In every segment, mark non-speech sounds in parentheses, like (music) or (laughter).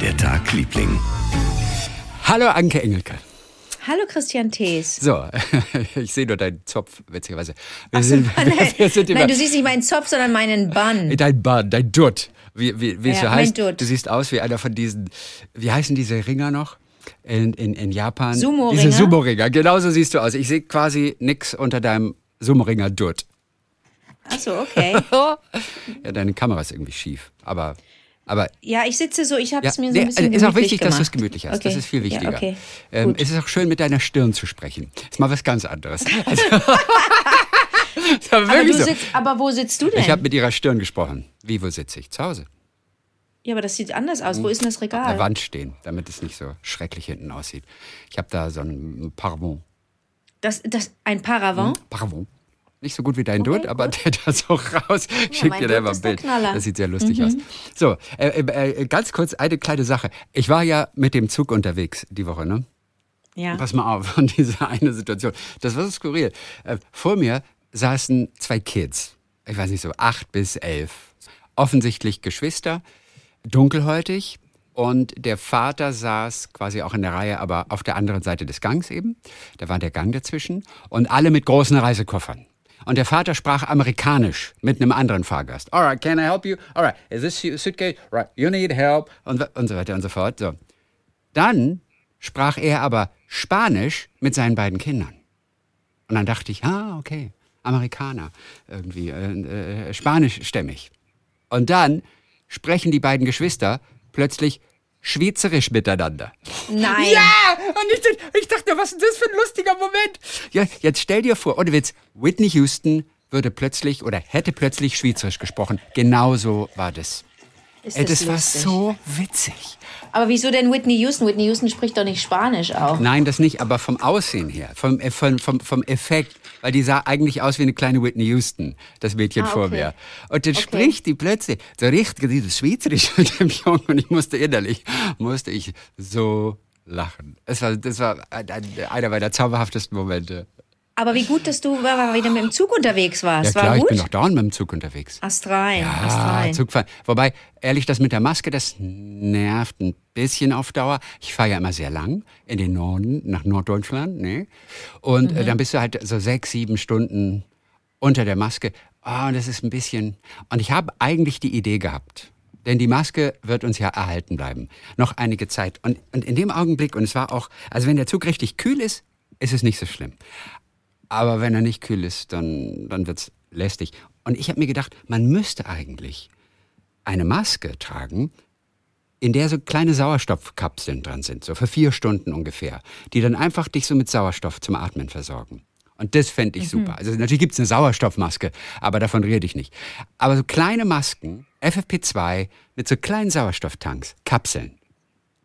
der Tag, Liebling? Hallo Anke Engelke. Hallo Christian Thees. So, (laughs) ich sehe nur deinen Zopf, witzigerweise. Wir Ach so, sind, (laughs) nein, wir sind nein, du siehst nicht meinen Zopf, sondern meinen Bann. dein Bart, dein Dutt. Wie, wie, wie es Ja, so heißt. Dutt. Du siehst aus wie einer von diesen, wie heißen diese Ringer noch? In, in, in Japan. Sumo-Ringer? Diese Sumo-Ringer, genauso siehst du aus. Ich sehe quasi nix unter deinem Sumo-Ringer Dutt. Achso, okay. (laughs) Ja, deine Kamera ist irgendwie schief. Aber, aber Ja, ich sitze so, ich habe ja, es mir so ein bisschen ist auch wichtig, dass du es gemacht. gemütlich hast. Okay. Das ist viel wichtiger. Ja, okay. ähm, es ist auch schön, mit deiner Stirn zu sprechen. Ist mal was ganz anderes. (laughs) Also, (laughs) aber so. sitzt, aber wo sitzt du denn? Ich habe mit ihrer Stirn gesprochen. Wie, wo sitze ich? Zu Hause. ja, aber das sieht anders aus. Wo ist denn das An der Regal? Wand stehen, damit es nicht so schrecklich hinten aussieht. Ich habe da so ein Paravent. Das, das, ein Paravent? Paravent. Nicht so gut wie dein Okay, Dutt, aber der da so raus. Schick mein dir da mal ein Bild. Mhm. Das sieht sehr lustig aus. So, äh, äh, äh, ganz kurz eine kleine Sache. Ich war ja mit dem Zug unterwegs die Woche, ne? Ja. Pass mal auf, (laughs) von dieser eine Situation. Das war so skurril. Äh, vor mir saßen zwei Kids. Ich weiß nicht so, acht bis elf. Offensichtlich Geschwister, dunkelhäutig. Und der Vater saß quasi auch in der Reihe, aber auf der anderen Seite des Gangs eben. Da war der Gang dazwischen. Und alle mit großen Reisekoffern. Und der Vater sprach amerikanisch mit einem anderen Fahrgast. Alright, can I help you? Alright, is this your suitcase? Right, you need help? Und, und so weiter und so fort. So. Dann sprach er aber Spanisch mit seinen beiden Kindern. Und dann dachte ich, ah, okay, Amerikaner, irgendwie, äh, äh, spanischstämmig. Und dann sprechen die beiden Geschwister plötzlich schweizerisch miteinander. Nein. Ja! Und ich, ich dachte, was ist das für ein lustiger Moment? Ja, jetzt stell dir vor, ohne Witz, Whitney Houston würde plötzlich oder hätte plötzlich schweizerisch gesprochen. Genauso war das. Ist Ey, das das war lustig. so witzig. Aber wieso denn Whitney Houston? Whitney Houston spricht doch nicht Spanisch auch. Nein, das nicht, aber vom Aussehen her, vom, äh, vom, vom, vom Effekt, weil die sah eigentlich aus wie eine kleine Whitney Houston, das Mädchen Ah, vor okay. mir. Und dann Okay. spricht die plötzlich so richtig dieses Schweizerisch (laughs) mit dem Jungen und ich musste innerlich, musste ich so lachen. Es war, das war ein- ein- einer meiner zauberhaftesten Momente. Aber wie gut, dass du wieder mit dem Zug unterwegs warst. Ja klar, war ich gut? bin doch dauernd mit dem Zug unterwegs. Astrein, Ah, astrein. Zugfahren. Wobei, ehrlich, das mit der Maske, das nervt ein bisschen auf Dauer. Ich fahre ja immer sehr lang in den Norden, nach Norddeutschland. Ne? Und äh, dann bist du halt so sechs, sieben Stunden unter der Maske. Und das ist ein bisschen. Und ich habe eigentlich die Idee gehabt. Denn die Maske wird uns ja erhalten bleiben. Noch einige Zeit. Und, und in dem Augenblick, und es war auch, also wenn der Zug richtig kühl ist, ist es nicht so schlimm. Aber wenn er nicht kühl ist, dann, dann wird's lästig. Und ich habe mir gedacht, man müsste eigentlich eine Maske tragen, in der so kleine Sauerstoffkapseln dran sind, so für vier Stunden ungefähr, die dann einfach dich so mit Sauerstoff zum Atmen versorgen. Und das fände ich super. Also natürlich gibt's eine Sauerstoffmaske, aber davon rede ich nicht. Aber so kleine Masken, FFP2, mit so kleinen Sauerstofftanks, Kapseln,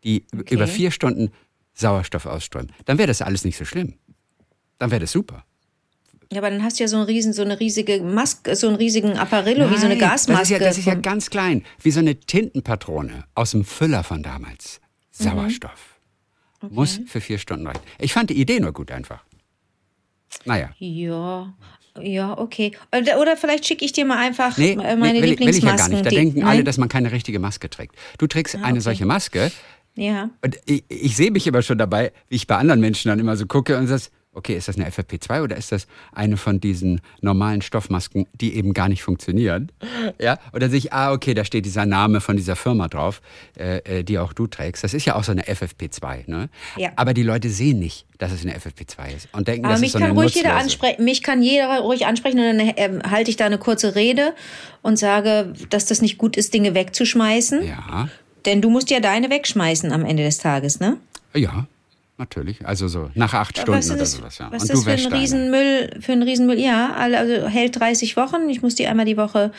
die Okay. über vier Stunden Sauerstoff ausströmen, dann wäre das alles nicht so schlimm. Dann wäre das super. Ja, aber dann hast du ja so, einen riesen, so eine riesige Maske, so einen riesigen Apparillo, wie so eine Gasmaske. Das ist, ja, das ist ja ganz klein, wie so eine Tintenpatrone aus dem Füller von damals. Mhm. Sauerstoff. Muss für vier Stunden reichen. Ich fand die Idee nur gut einfach. Naja. ja, ja, okay. Oder, vielleicht schicke ich dir mal einfach Nee, äh, meine nee will, ich- will ich ja Lieblingsmasken. gar nicht. Da die- denken alle, Nein? dass man keine richtige Maske trägt. Du trägst eine okay. solche Maske Ja. und ich, ich sehe mich immer schon dabei, wie ich bei anderen Menschen dann immer so gucke und sage, okay, ist das eine FFP2 oder ist das eine von diesen normalen Stoffmasken, die eben gar nicht funktionieren? Ja, und dann sehe ich, ah, okay, da steht dieser Name von dieser Firma drauf, äh, äh, die auch du trägst. Das ist ja auch so eine FFP2, ne? Ja. Aber die Leute sehen nicht, dass es eine FFP2 ist und denken, Aber das mich ist so kann eine ruhig jeder ansprechen. Mich kann jeder ruhig ansprechen und dann ähm, halte ich da eine kurze Rede und sage, dass das nicht gut ist, Dinge wegzuschmeißen. Ja, Denn du musst ja deine wegschmeißen am Ende des Tages, ne? ja, natürlich. Also so nach acht Stunden was ist oder das, sowas, ja. was und ist das für ein. Riesenmüll, für ein Riesenmüll? Ja, also hält 30 Wochen. Ich muss die einmal die Woche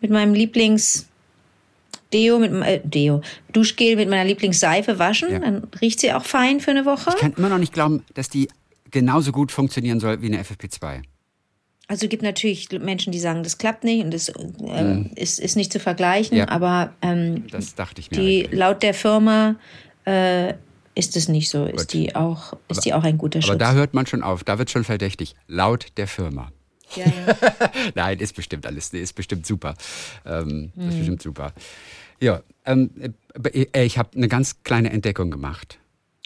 mit meinem Lieblings Deo, mit äh, Deo, Duschgel mit meiner Lieblingsseife waschen. Ja. Dann riecht sie auch fein für eine Woche. Ich kann immer noch nicht glauben, dass die genauso gut funktionieren soll wie eine FFP2. Also es gibt natürlich Menschen, die sagen, das klappt nicht und das äh, ist, ist nicht zu vergleichen, Mhm. Ja. aber ähm, Das dachte ich mir. die eigentlich. laut der Firma äh, ist es nicht so. Ist die auch, ist die auch ein guter Aber Schutz. da hört man schon auf, da wird schon verdächtig. Laut der Firma. ja, ja. (laughs) Nein, ist bestimmt alles, ist bestimmt super. Ähm, Mhm. Ist bestimmt super. Ja, ähm, äh, ich habe eine ganz kleine Entdeckung gemacht.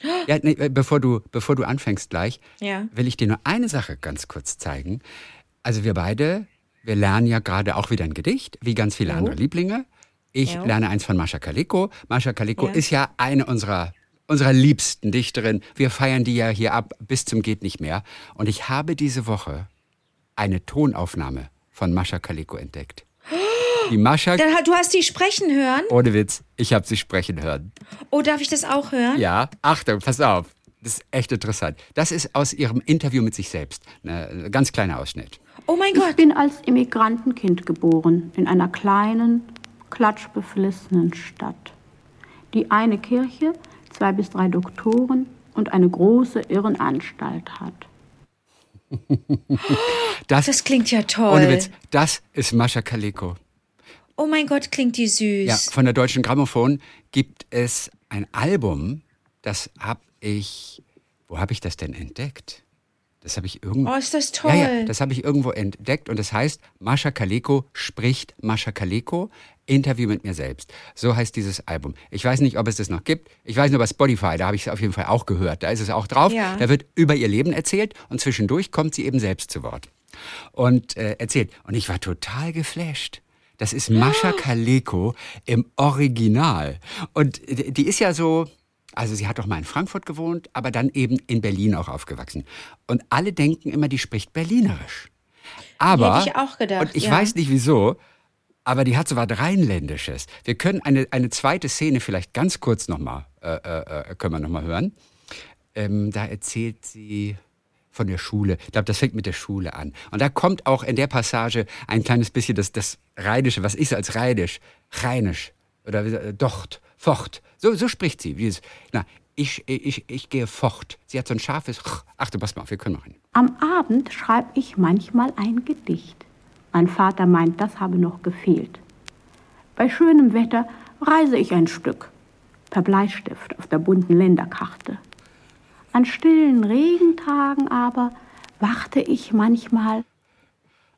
(gasps) Ja, nee, äh, bevor, du, bevor du anfängst gleich, Ja. will ich dir nur eine Sache ganz kurz zeigen. Also wir beide, wir lernen ja gerade auch wieder ein Gedicht, wie ganz viele andere Lieblinge. Ich Jo. lerne eins von Mascha Kaleko. Mascha Kaleko Ja. ist ja eine unserer, unserer liebsten Dichterinnen. Wir feiern die ja hier ab bis zum geht nicht mehr. Und ich habe diese Woche eine Tonaufnahme von Mascha Kaleko entdeckt. Die Mascha, Dann, du hast die sprechen hören. ohne Witz, ich habe sie sprechen hören. Oh, darf ich das auch hören? Ja, Achtung, pass auf. Das ist echt interessant. Das ist aus ihrem Interview mit sich selbst. Ein ganz kleiner Ausschnitt. Oh mein Ich Gott. bin als Immigrantenkind geboren in einer kleinen, klatschbeflissenen Stadt. Die eine Kirche, zwei bis drei Doktoren und eine große Irrenanstalt hat. Das, Das klingt ja toll. ohne Witz, das ist Mascha Kaleko. Oh mein Gott, klingt die süß. Ja, von der Deutschen Grammophon gibt es ein Album, das habe ich, wo habe ich das denn entdeckt? Das habe ich irgendwo. Oh, ist das toll. Ja, ja, das habe ich irgendwo entdeckt und das heißt Mascha Kaleko spricht Mascha Kaleko Interview mit mir selbst. So heißt dieses Album. Ich weiß nicht, ob es das noch gibt. Ich weiß nur bei Spotify, da habe ich es auf jeden Fall auch gehört. Da ist es auch drauf. Ja. Da wird über ihr Leben erzählt und zwischendurch kommt sie eben selbst zu Wort und äh, erzählt. Und ich war total geflasht. Das ist Mascha Kaleko im Original. Und die die ist ja so, also sie hat doch mal in Frankfurt gewohnt, aber dann eben in Berlin auch aufgewachsen. Und alle denken immer, die spricht Berlinerisch. Aber, Hätte ich auch gedacht, und ich ja. weiß nicht wieso, aber die hat so was Rheinländisches. Wir können eine, eine zweite Szene vielleicht ganz kurz nochmal, äh, äh, äh, können hören. Ähm, da erzählt sie von der Schule. Ich glaube, das fängt mit der Schule an. Und da kommt auch in der Passage ein kleines bisschen das, das Rheinische, was ist als Rheinisch? Rheinisch. Oder äh, Docht, Focht. So, so spricht sie. Dieses, na, ich, ich, ich gehe fort. Sie hat so ein scharfes. Ach du, pass mal auf, wir können machen. Am Abend schreibe ich manchmal ein Gedicht. Mein Vater meint, das habe noch gefehlt. Bei schönem Wetter reise ich ein Stück, per Bleistift auf der bunten Länderkarte. An stillen Regentagen aber warte ich manchmal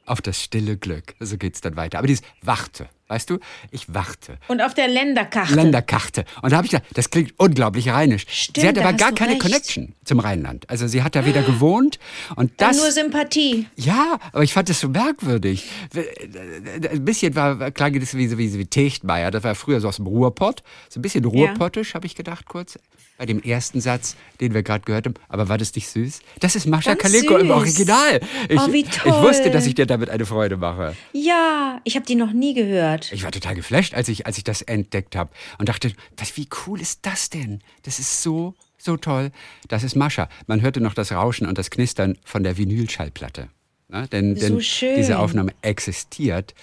Auf das stille Glück. So geht's dann weiter. Aber dieses Warte, weißt du? Ich warte. Und auf der Länderkarte. Länderkarte. Und da habe ich gedacht, das klingt unglaublich rheinisch. Stimmt, sie hat aber gar keine recht. Connection zum Rheinland. Also sie hat da weder gewohnt und Dann das. nur Sympathie. Ja, aber ich fand das so merkwürdig. Ein bisschen war, klang das wie, wie, wie Techtmeier. Das war früher so aus dem Ruhrpott. So ein bisschen Ruhrpottisch, habe ich gedacht kurz. Bei dem ersten Satz, den wir gerade gehört haben. Aber war das nicht süß? Das ist Mascha Ganz Kaleko im. Original. Ich, Oh, wie ich toll. wusste, dass ich dir damit eine Freude mache. Ja, ich habe die noch nie gehört. Ich war total geflasht, als ich, als ich das entdeckt habe und dachte, was, wie cool ist das denn? Das ist so, so toll. Das ist Mascha. Man hörte noch das Rauschen und das Knistern von der Vinylschallplatte. Ne? Denn, So denn schön. diese Aufnahme existiert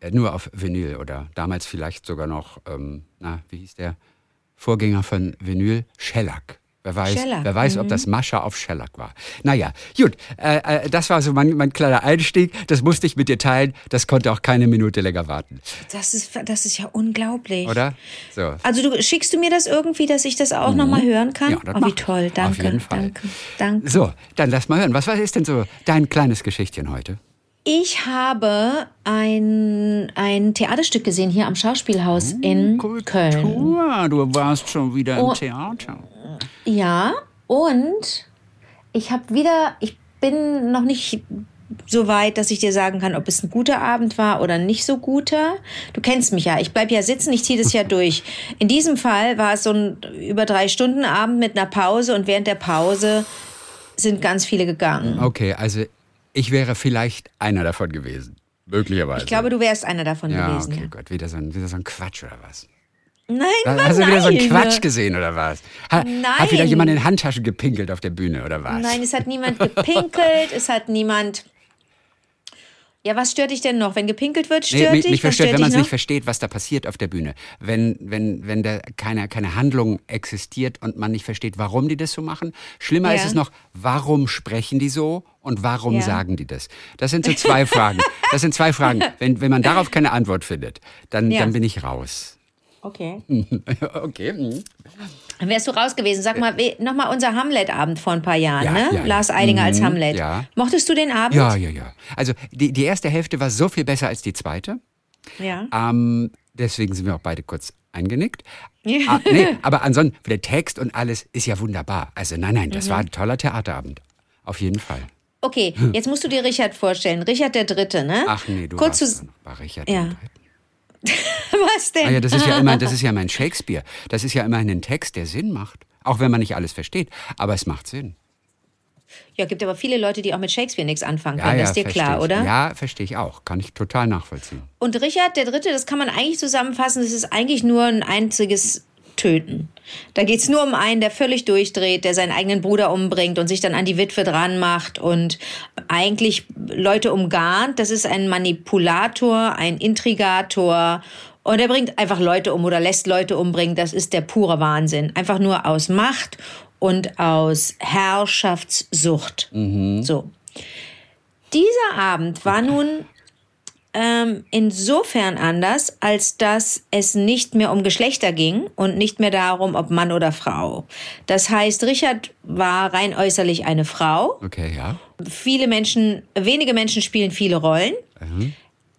äh, nur auf Vinyl oder damals vielleicht sogar noch, ähm, na, wie hieß der Vorgänger von Vinyl? Shellac. Wer weiß, wer weiß ob das Mascha auf Shellac war. Naja, gut, äh, äh, das war so mein, mein kleiner Einstieg. Das musste ich mit dir teilen. Das konnte auch keine Minute länger warten. Das ist, das ist ja unglaublich. Oder? So. Also du schickst du mir das irgendwie, dass ich das auch noch mal hören kann? Ja, das oh, wie toll, Auf danke, jeden Fall. danke, danke. So, dann lass mal hören. Was, was ist denn so dein kleines Geschichtchen heute? Ich habe ein, ein Theaterstück gesehen hier am Schauspielhaus in Köln. du warst schon wieder Oh. Theater. Ja, und ich habe wieder, ich bin noch nicht so weit, dass ich dir sagen kann, ob es ein guter Abend war oder nicht so guter. Du kennst mich ja, ich bleib ja sitzen, ich ziehe das ja durch. In diesem Fall war es so ein über drei Stunden Abend mit einer Pause und während der Pause sind ganz viele gegangen. Okay, also ich wäre vielleicht einer davon gewesen. Möglicherweise. Ich glaube, du wärst einer davon ja, gewesen. okay, Ja. Gott, wieder so, ein, wieder so ein Quatsch oder was? Nein, Hast was, du wieder so einen nein. Quatsch gesehen oder was? Ha, Hat wieder Nein. jemand in Handtaschen gepinkelt auf der Bühne oder was? Nein, es hat niemand gepinkelt, es hat niemand. Ja, was stört dich denn noch? Wenn gepinkelt wird, Nee, stört mich, dich? mich verstört, stört wenn man es nicht versteht, was da passiert auf der Bühne. Wenn, wenn, wenn da keine, keine Handlung existiert und man nicht versteht, warum die das so machen. Schlimmer Ja. ist es noch, warum sprechen die so und warum Ja. sagen die das? Das sind so zwei (laughs) Fragen. Das sind zwei Fragen. Wenn, wenn man darauf keine Antwort findet, dann, Ja. dann bin ich raus. Okay. (laughs) okay. Dann wärst du raus gewesen. Sag mal, nochmal unser Hamlet-Abend vor ein paar Jahren, Ja, ne? ja, ja. Lars Eidinger als Mhm, Hamlet. ja. Mochtest du den Abend? Ja, ja, ja. Also die, die erste Hälfte war so viel besser als die zweite. Ja. Ähm, Deswegen sind wir auch beide kurz eingenickt. Ah, nee, aber ansonsten, der Text und alles ist ja wunderbar. Also nein, nein, das Mhm. war ein toller Theaterabend. Auf jeden Fall. Okay, jetzt musst du dir Richard vorstellen. Richard der Dritte, ne? Ach nee, du Kurz warst zu, bei Richard Ja. den Dritten. (laughs) was denn? Ah ja, das ist ja immer, das ist ja mein (laughs) Shakespeare. Das ist ja immerhin ein Text, der Sinn macht. Auch wenn man nicht alles versteht. Aber es macht Sinn. Ja, gibt aber viele Leute, die auch mit Shakespeare nichts anfangen Ja, können. ja, das ist dir klar, ich. oder? Ja, verstehe ich auch. Kann ich total nachvollziehen. Und Richard der Dritte, das kann man eigentlich zusammenfassen, das ist eigentlich nur ein einziges Töten. Da geht's nur um einen, der völlig durchdreht, der seinen eigenen Bruder umbringt und sich dann an die Witwe dran macht und eigentlich Leute umgarnt. Das ist ein Manipulator, ein Intrigator. Und er bringt einfach Leute um oder lässt Leute umbringen. Das ist der pure Wahnsinn. Einfach nur aus Macht und aus Herrschaftssucht. So. Dieser Abend war nun ähm, insofern anders, als dass es nicht mehr um Geschlechter ging und nicht mehr darum, ob Mann oder Frau. Das heißt, Richard war rein äußerlich eine Frau. Okay, ja. Viele Menschen, wenige Menschen spielen viele Rollen.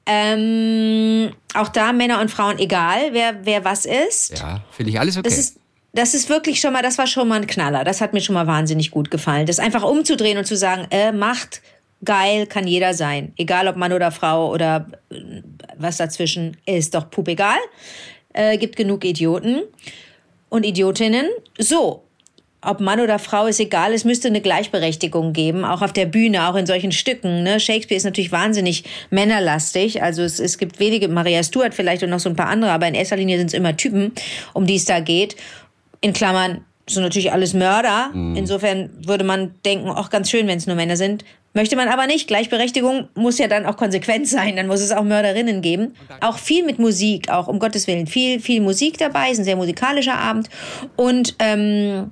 Ähm, auch da Männer und Frauen, egal wer, wer was ist. Ja, finde ich alles okay. Das ist, das ist wirklich schon mal, das war schon mal ein Knaller. Das hat mir schon mal wahnsinnig gut gefallen. Das einfach umzudrehen und zu sagen, äh, Macht, geil, kann jeder sein. Egal ob Mann oder Frau oder äh, was dazwischen, ist doch pup egal. Äh, gibt genug Idioten und Idiotinnen. So. Ob Mann oder Frau ist egal, es müsste eine Gleichberechtigung geben, auch auf der Bühne, auch in solchen Stücken. Ne? Shakespeare ist natürlich wahnsinnig männerlastig, also es, es gibt wenige, Maria Stuart vielleicht und noch so ein paar andere, aber in erster Linie sind es immer Typen, um die es da geht. In Klammern sind natürlich alles Mörder. Insofern würde man denken, auch ganz schön, wenn es nur Männer sind. Möchte man aber nicht. Gleichberechtigung muss ja dann auch konsequent sein. Dann muss es auch Mörderinnen geben. Auch viel mit Musik, auch um Gottes Willen. Viel, viel Musik dabei. Ist ein sehr musikalischer Abend. Und ähm,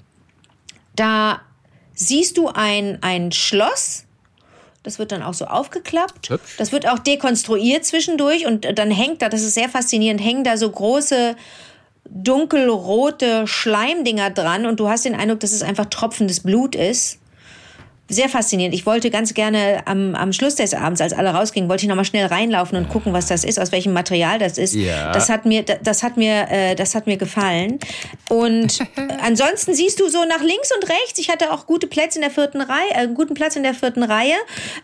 da siehst du ein, ein Schloss. Das wird dann auch so aufgeklappt. Hübsch. Das wird auch dekonstruiert zwischendurch. Und dann hängt da, das ist sehr faszinierend, hängen da so große dunkelrote Schleimdinger dran und du hast den Eindruck, dass es einfach tropfendes Blut ist. Sehr faszinierend. Ich wollte ganz gerne am, am Schluss des Abends, als alle rausgingen, wollte ich noch mal schnell reinlaufen und gucken, was das ist, aus welchem Material das ist. Ja. Das hat mir, das hat mir, äh, das hat mir gefallen. Und (laughs) ansonsten siehst du so nach links und rechts. Ich hatte auch gute Plätze in der vierten Reihe, äh, einen guten Platz in der vierten Reihe.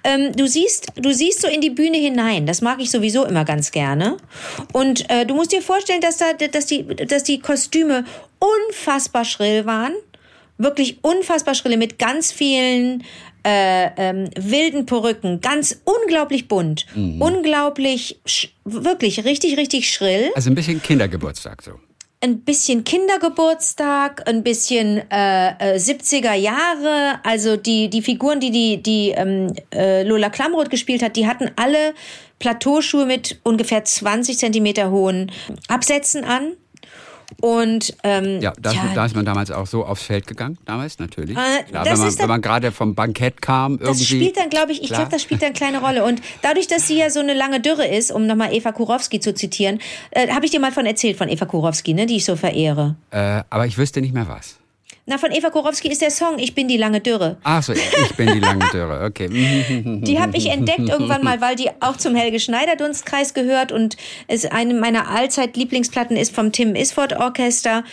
Ähm, du siehst, du siehst so in die Bühne hinein. Das mag ich sowieso immer ganz gerne. Und äh, du musst dir vorstellen, dass da, dass die, dass die Kostüme unfassbar schrill waren wirklich unfassbar schrille mit ganz vielen äh, ähm, wilden Perücken, ganz unglaublich bunt, unglaublich, sch- wirklich richtig, richtig schrill. also ein bisschen Kindergeburtstag so. Ein bisschen Kindergeburtstag, ein bisschen äh, äh, 70er Jahre. Also die, die Figuren, die, die, die ähm, äh, Lola Klamroth gespielt hat, die hatten alle Plateauschuhe mit ungefähr 20 Zentimeter hohen Absätzen an. Und ähm, Ja, da, da ist man damals auch so aufs Feld gegangen, damals natürlich. Äh, Klar, das wenn man, wenn man gerade vom Bankett kam, irgendwie. Das spielt dann, glaube ich, ich Klar. glaube, das spielt dann eine kleine Rolle. Und dadurch, dass sie ja so eine lange Dürre ist, um nochmal Eva Kurowski zu zitieren, äh, habe ich dir mal von erzählt, von Eva Kurowski, ne, die ich so verehre. Äh, aber ich wüsste nicht mehr was. Na, von Eva Kurowski ist der Song Ich bin die lange Dürre. Ach so, ich bin die lange Dürre. Okay. (laughs) Die habe ich entdeckt irgendwann mal, weil die auch zum Helge Schneider Dunstkreis gehört und es eine meiner allzeit Lieblingsplatten ist vom Tim Isford Orchester.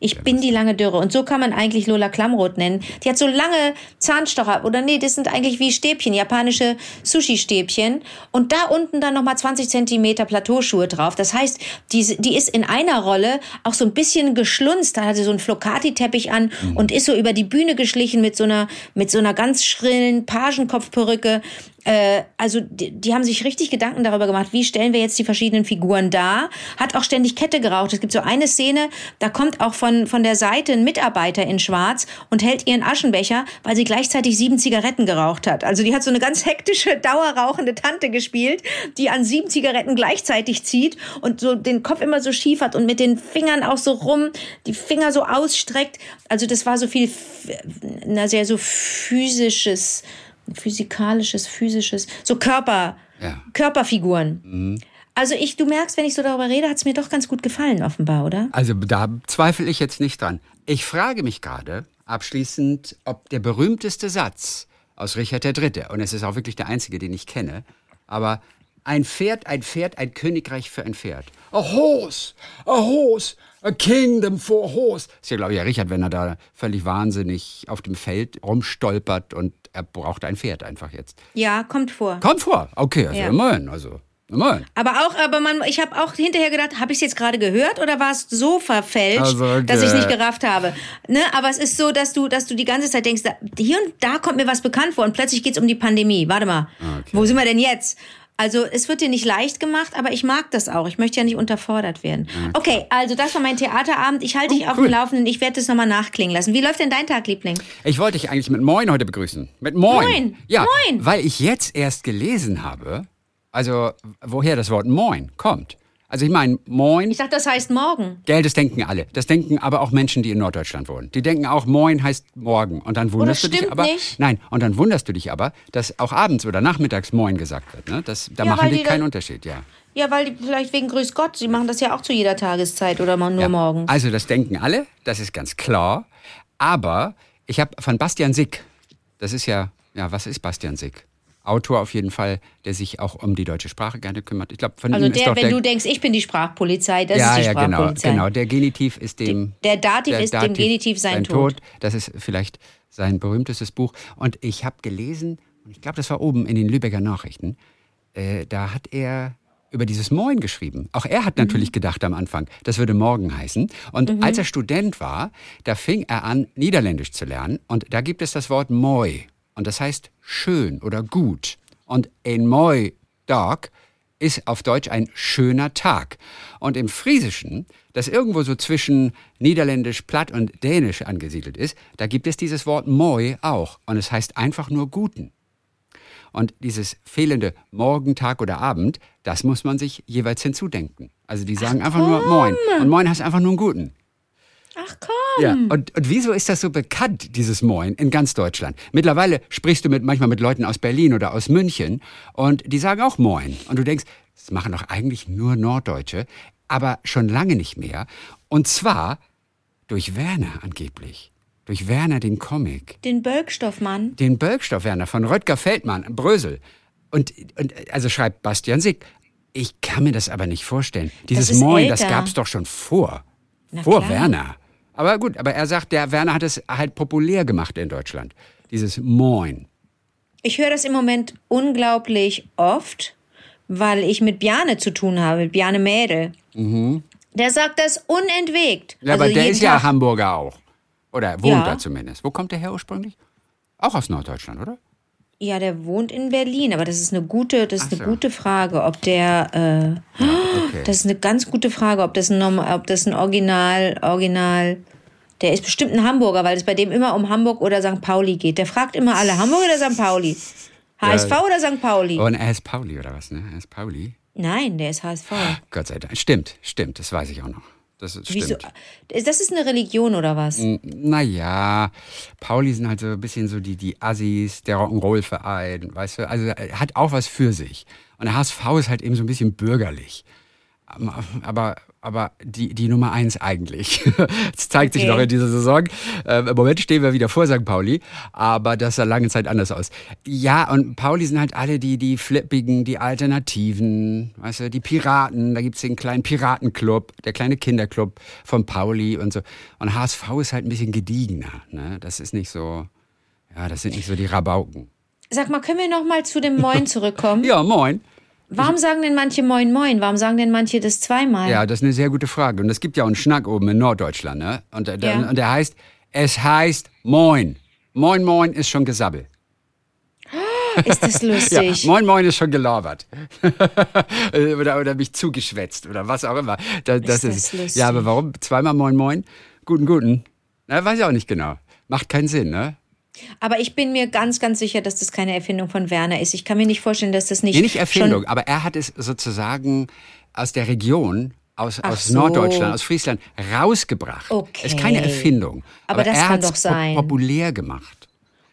Ich bin die lange Dürre und so kann man eigentlich Lola Klamroth nennen. Die hat so lange Zahnstocher oder nee, das sind eigentlich wie Stäbchen, japanische Sushi-Stäbchen und da unten dann nochmal 20 Zentimeter Plateauschuhe drauf. Das heißt, die, die ist in einer Rolle auch so ein bisschen geschlunzt. Da hat sie so einen Flocati-Teppich an und ist so über die Bühne geschlichen mit so einer, mit so einer ganz schrillen Pagenkopfperücke. Äh, also die, die haben sich richtig Gedanken darüber gemacht, wie stellen wir jetzt die verschiedenen Figuren dar. Hat auch ständig Kette geraucht. Es gibt so eine Szene, da kommt auch von, von der Seite ein Mitarbeiter in Schwarz und hält ihren Aschenbecher, weil sie gleichzeitig sieben Zigaretten geraucht hat. Also die hat so eine ganz hektische, (laughs) dauerrauchende Tante gespielt, die an sieben Zigaretten gleichzeitig zieht und so den Kopf immer so schief hat und mit den Fingern auch so rum, die Finger so ausstreckt. Also das war so viel, na sehr so physisches, physikalisches, physisches, so Körper, Ja. Körperfiguren. Also ich, du merkst, wenn ich so darüber rede, hat es mir doch ganz gut gefallen, offenbar, oder? Also da zweifle ich jetzt nicht dran. Ich frage mich gerade abschließend, ob der berühmteste Satz aus Richard III., und es ist auch wirklich der einzige, den ich kenne, aber Ein Pferd, ein Pferd, ein Königreich für ein Pferd. A horse, a horse, a kingdom for a horse. Ist ja, glaube ich, ja Richard, wenn er da völlig wahnsinnig auf dem Feld rumstolpert und er braucht ein Pferd einfach jetzt. Ja, kommt vor. Kommt vor. Okay, also Ja. immerhin, also immerhin. Aber auch, aber man, ich habe auch hinterher gedacht, habe ich es jetzt gerade gehört oder war es so verfälscht, Also, okay. dass ich es nicht gerafft habe? Ne? Aber es ist so, dass du, dass du die ganze Zeit denkst, da, hier und da kommt mir was bekannt vor und plötzlich geht es um die Pandemie. Warte mal, Okay. wo sind wir denn jetzt? Also es wird dir nicht leicht gemacht, aber ich mag das auch. Ich möchte ja nicht unterfordert werden. Okay, also das war mein Theaterabend. Ich halte dich auf cool. dem Laufenden. Ich werde das nochmal nachklingen lassen. Wie läuft denn dein Tag, Liebling? Ich wollte dich eigentlich mit Moin heute begrüßen. Mit Moin. Moin. Ja, Moin. weil ich jetzt erst gelesen habe, also woher das Wort Moin kommt. Also ich meine, Moin, Ich dachte, das heißt morgen. gell, das denken alle. Das denken aber auch Menschen, die in Norddeutschland wohnen. Die denken auch, Moin heißt morgen. Und dann wunderst du dich aber. nicht. Nein, und dann wunderst du dich aber, dass auch abends oder nachmittags Moin gesagt wird. Ne? Das, da Ja, machen die die keinen Unterschied, ja. Ja, weil die, vielleicht wegen Grüß Gott. Sie machen das ja auch zu jeder Tageszeit oder mal nur Ja. morgens. Also das denken alle, das ist ganz klar. Aber ich habe von Bastian Sick, das ist ja, ja, was ist Bastian Sick? Autor auf jeden Fall, der sich auch um die deutsche Sprache gerne kümmert. Ich glaube, von Also ihm ist der, doch wenn der, du denkst, ich bin die Sprachpolizei, das ja, ist die ja, genau, Sprachpolizei. genau. Der Genitiv ist dem. Der Dativ ist dem Genitiv sein Tod. Das ist vielleicht sein berühmtestes Buch. Und ich habe gelesen, und ich glaube, das war oben in den Lübecker Nachrichten, äh, da hat er über dieses Moin geschrieben. Auch er Mhm. hat natürlich gedacht am Anfang, das würde morgen heißen. Und als er Student war, da fing er an, Niederländisch zu lernen. Und da gibt es das Wort Moi. Und das heißt schön oder gut. Und ein Moi Dag ist auf Deutsch ein schöner Tag. Und im Friesischen, das irgendwo so zwischen Niederländisch, Platt und Dänisch angesiedelt ist, da gibt es dieses Wort Moi auch. Und es heißt einfach nur guten. Und dieses fehlende Morgen, Tag oder Abend, das muss man sich jeweils hinzudenken. Also die sagen einfach nur Moin. Und Moin heißt einfach nur einen guten. Ach komm. Ja. Und, und wieso ist das so bekannt, dieses Moin, in ganz Deutschland? Mittlerweile sprichst du mit, manchmal mit Leuten aus Berlin oder aus München und die sagen auch Moin. Und du denkst, das machen doch eigentlich nur Norddeutsche, aber schon lange nicht mehr. Und zwar durch Werner angeblich. Durch Werner den Comic. Den Bölkstoffmann. Den Bölkstoff Werner von Röttger Feldmann, Brösel. Und, und also schreibt Bastian Sick. Ich kann mir das aber nicht vorstellen. Dieses Moin, das älter. gab's doch schon vor. Na vor klar. Werner. Aber gut, aber er sagt, der Werner hat es halt populär gemacht in Deutschland. Dieses Moin. Ich höre das im Moment unglaublich oft, weil ich mit Bjane zu tun habe, mit Bjane Mädel. Der sagt das unentwegt. Mhm. Ja, also aber der ist ja Tag. Hamburger auch. Oder wohnt Ja. da zumindest. Wo kommt der her ursprünglich? Auch aus Norddeutschland, oder? Ja, der wohnt in Berlin, aber das ist eine gute, das ist eine so. gute Frage, ob der, äh, (gasps) Okay. das ist eine ganz gute Frage, ob das ein, ob das ein Original, Original, der ist bestimmt ein Hamburger, weil es bei dem immer um Hamburg oder St. Pauli geht. Der fragt immer alle, Hamburg oder St. Pauli? HSV oder St. Pauli? Und er ist Pauli oder was, ne? Er ist Pauli. Nein, der ist HSV. Gott sei Dank. Stimmt, stimmt, das weiß ich auch noch. Das ist, Wieso? stimmt. Das ist eine Religion oder was? Naja, Pauli sind halt so ein bisschen so die, die Assis, der Rock'n'Roll-Verein, weißt du? Also hat auch was für sich. Und der HSV ist halt eben so ein bisschen bürgerlich. Aber, aber die, die Nummer eins eigentlich. (laughs) Das zeigt sich Okay. noch in dieser Saison. Ähm, Im Moment stehen wir wieder vor St. Pauli, aber das sah lange Zeit anders aus. Ja, und Pauli sind halt alle die, die Flippigen, die Alternativen, weißt du, die Piraten. Da gibt's den kleinen Piratenclub, der kleine Kinderclub von Pauli und so. Und HSV ist halt ein bisschen gediegener. Ne? Das ist nicht so, ja, das sind nicht so die Rabauken. Sag mal, können wir noch mal zu dem Moin (laughs) zurückkommen? Ja, moin. Warum sagen denn manche Moin Moin? Warum sagen denn manche das zweimal? Ja, das ist eine sehr gute Frage. Und es gibt ja auch einen Schnack oben in Norddeutschland, ne? Und, der, Ja. und der heißt, es heißt Moin. Moin, Moin ist schon Gesabbel. (gasps) Ist das (laughs) Ja, lustig? Moin, Moin ist schon gelabert. (laughs) oder, oder mich zugeschwätzt oder was auch immer. Da, das das ist, lustig. ja, aber warum zweimal Moin, Moin? Guten, guten. Na, weiß ich auch nicht genau. Macht keinen Sinn, ne? Aber ich bin mir ganz, ganz sicher, dass das keine Erfindung von Werner ist. Ich kann mir nicht vorstellen, dass das nicht. Nee, nicht Erfindung, aber er hat es sozusagen aus der Region, aus, Ach aus so. Norddeutschland, aus Friesland rausgebracht. Okay. Ist keine Erfindung. Aber das er kann doch sein. Po populär gemacht.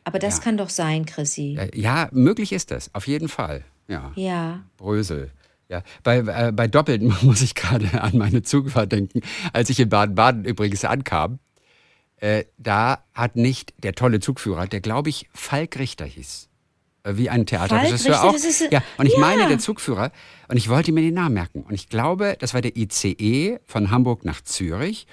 aber das kann doch sein, Chrissy. Ja, möglich ist das, auf jeden Fall. Ja, Ja. Brösel. Ja, bei, äh, bei Doppelten (laughs) muss ich gerade an meine Zugfahrt denken. Als ich in Baden-Baden übrigens ankam, äh, da hat nicht der tolle Zugführer, der glaube ich Falk Richter hieß. äh, wie ein Theaterregisseur auch. Ist, ja, und ich ja. meine, der Zugführer, und ich wollte mir den Namen merken. Und ich glaube, das war der ICE von Hamburg nach Zürich.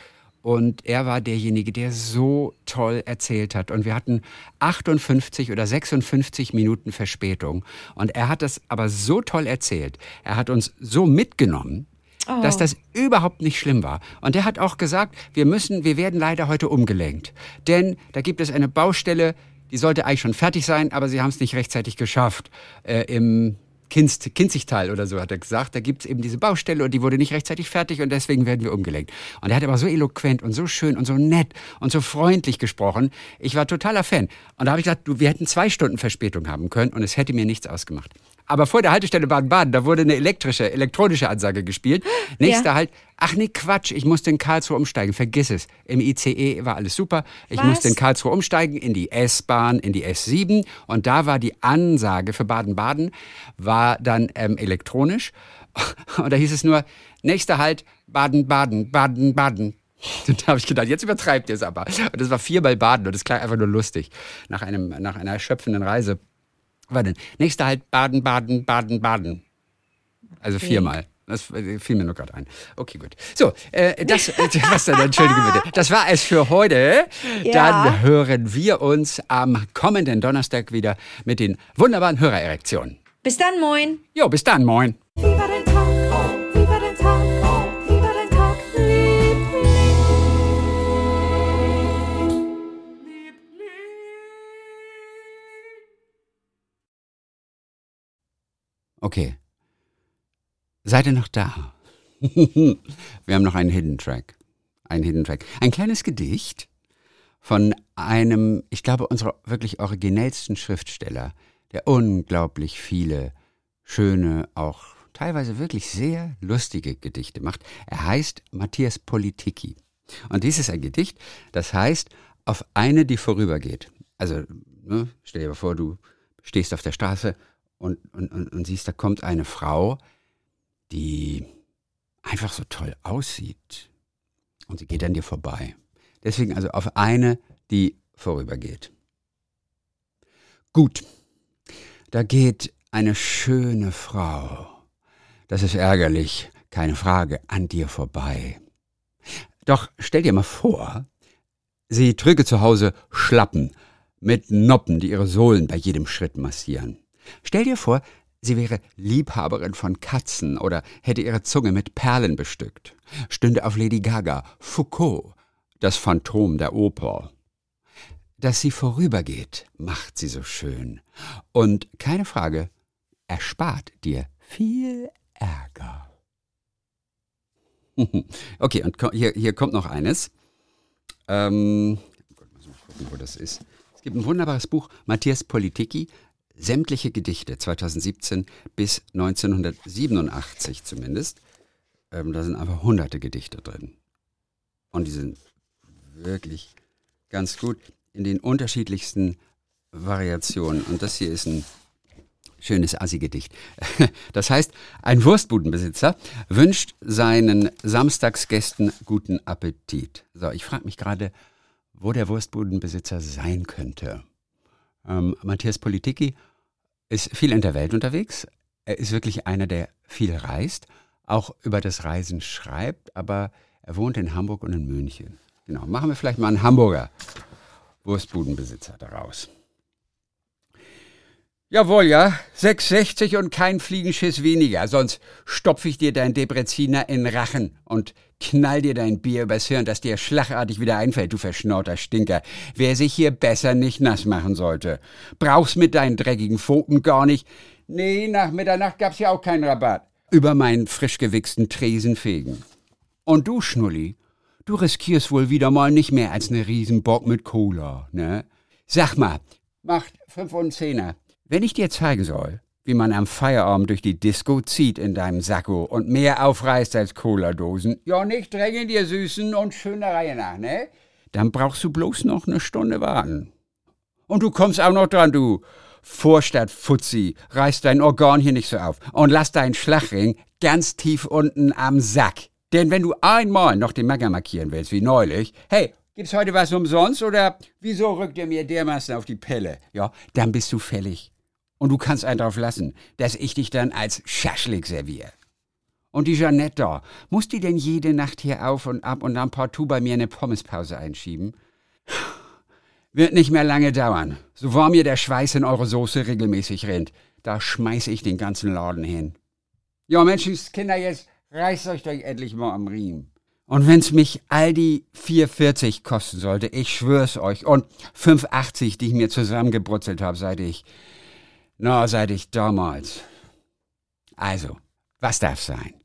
Und er war derjenige, der so toll erzählt hat. Und wir hatten 58 oder 56 Minuten Verspätung. Und er hat das aber so toll erzählt. Er hat uns so mitgenommen, oh. dass das überhaupt nicht schlimm war. Und er hat auch gesagt, wir müssen, wir werden leider heute umgelenkt. Denn da gibt es eine Baustelle, die sollte eigentlich schon fertig sein, aber sie haben es nicht rechtzeitig geschafft. Äh, Im Kinst, Kinzigtal oder so, hat er gesagt. Da gibt es eben diese Baustelle und die wurde nicht rechtzeitig fertig und deswegen werden wir umgelenkt. Und er hat aber so eloquent und so schön und so nett und so freundlich gesprochen. Ich war totaler Fan. Und da habe ich gesagt, du, wir hätten zwei Stunden Verspätung haben können und es hätte mir nichts ausgemacht. Aber vor der Haltestelle Baden-Baden, da wurde eine elektrische, elektronische Ansage gespielt. (gasps) Nächster ja. Halt, ach nee, Quatsch, ich musste in Karlsruhe umsteigen, vergiss es. Im ICE war alles super. Ich Was? musste in Karlsruhe umsteigen, in die S-Bahn, in die S7. Und da war die Ansage für Baden-Baden, war dann ähm, elektronisch. (laughs) Und da hieß es nur, nächster Halt, Baden-Baden, Baden-Baden. (laughs) Da habe ich gedacht, jetzt übertreibt ihr es aber. Und das war viermal Baden und das klang einfach nur lustig. Nach, einem, nach einer erschöpfenden Reise Warte, nächster halt Baden, Baden, Baden, Baden. Also okay. viermal. Das fiel mir nur gerade ein. Okay, gut. So, äh, das, äh, (laughs) was dann, entschuldige bitte. Das war es für heute. Ja. Dann hören wir uns am kommenden Donnerstag wieder mit den wunderbaren Hörererektionen. Bis dann, moin. Jo, bis dann, moin. Okay. Seid ihr noch da? (laughs) Wir haben noch einen Hidden Track. Ein Hidden Track. Ein kleines Gedicht von einem, ich glaube, unserer wirklich originellsten Schriftsteller, der unglaublich viele schöne, auch teilweise wirklich sehr lustige Gedichte macht. Er heißt Matthias Politiki. Und dies ist ein Gedicht, das heißt, auf eine, die vorübergeht. Also, ne, stell dir vor, du stehst auf der Straße und, und, und, und siehst, da kommt eine Frau, die einfach so toll aussieht. Und sie geht an dir vorbei. Deswegen also auf eine, die vorübergeht. Gut, da geht eine schöne Frau. Das ist ärgerlich, keine Frage, an dir vorbei. Doch stell dir mal vor, sie trüge zu Hause Schlappen mit Noppen, die ihre Sohlen bei jedem Schritt massieren. Stell dir vor, sie wäre Liebhaberin von Katzen oder hätte ihre Zunge mit Perlen bestückt, stünde auf Lady Gaga, Foucault, das Phantom der Oper. Dass sie vorübergeht, macht sie so schön. Und keine Frage, erspart dir viel Ärger. (laughs) okay, und hier, hier kommt noch eines. Ähm, Gott, muss mal gucken, wo das ist. Es gibt ein wunderbares Buch, Matthias Politiki, sämtliche Gedichte 2017 bis 1987 zumindest. Ähm, da sind einfach hunderte Gedichte drin. Und die sind wirklich ganz gut in den unterschiedlichsten Variationen. Und das hier ist ein schönes Assi-Gedicht. (laughs) Das heißt, ein Wurstbudenbesitzer wünscht seinen Samstagsgästen guten Appetit. So, ich frage mich gerade, wo der Wurstbudenbesitzer sein könnte. Ähm, Matthias Politiki ist viel in der Welt unterwegs. Er ist wirklich einer, der viel reist, auch über das Reisen schreibt, aber er wohnt in Hamburg und in München. Genau, machen wir vielleicht mal einen Hamburger Wurstbudenbesitzer daraus. Jawohl, ja, 6,60 und kein Fliegenschiss weniger, sonst stopf ich dir dein Debreziner in Rachen und knall dir dein Bier übers Hirn, dass dir schlagartig wieder einfällt, du verschnauter Stinker, wer sich hier besser nicht nass machen sollte. Brauchst mit deinen dreckigen Pfoten gar nicht. Nee, nach Mitternacht gab's ja auch keinen Rabatt. Über meinen frisch gewichsten Tresen fegen. Und du, Schnulli, du riskierst wohl wieder mal nicht mehr als ne Riesenbock mit Cola, ne? Sag mal, macht fünf und Zehner. Wenn ich dir zeigen soll, wie man am Feierabend durch die Disco zieht in deinem Sakko und mehr aufreißt als Cola-Dosen, ja nicht drängen dir Süßen und schöne Reihe nach, ne? Dann brauchst du bloß noch eine Stunde warten. Und du kommst auch noch dran, du Vorstadt-Fuzzi, reiß dein Organ hier nicht so auf und lass deinen Schlagring ganz tief unten am Sack. Denn wenn du einmal noch den Magger markieren willst, wie neulich, hey, gibt's heute was umsonst oder wieso rückt ihr mir dermaßen auf die Pelle? Ja, dann bist du fällig. Und du kannst einen drauf lassen, dass ich dich dann als Schaschlik serviere. Und die Jeanette da, muss die denn jede Nacht hier auf und ab und dann partout bei mir eine Pommespause einschieben? Wird nicht mehr lange dauern. So wahr mir der Schweiß in eure Soße regelmäßig rennt, da schmeiß ich den ganzen Laden hin. Ja, Menschenskinder, jetzt reißt euch doch endlich mal am Riemen. Und wenn's mich all die 4,40 kosten sollte, ich schwör's euch, und 5,80, die ich mir zusammengebrutzelt habe, seit ich, na, seit ich damals. Also, was darf sein?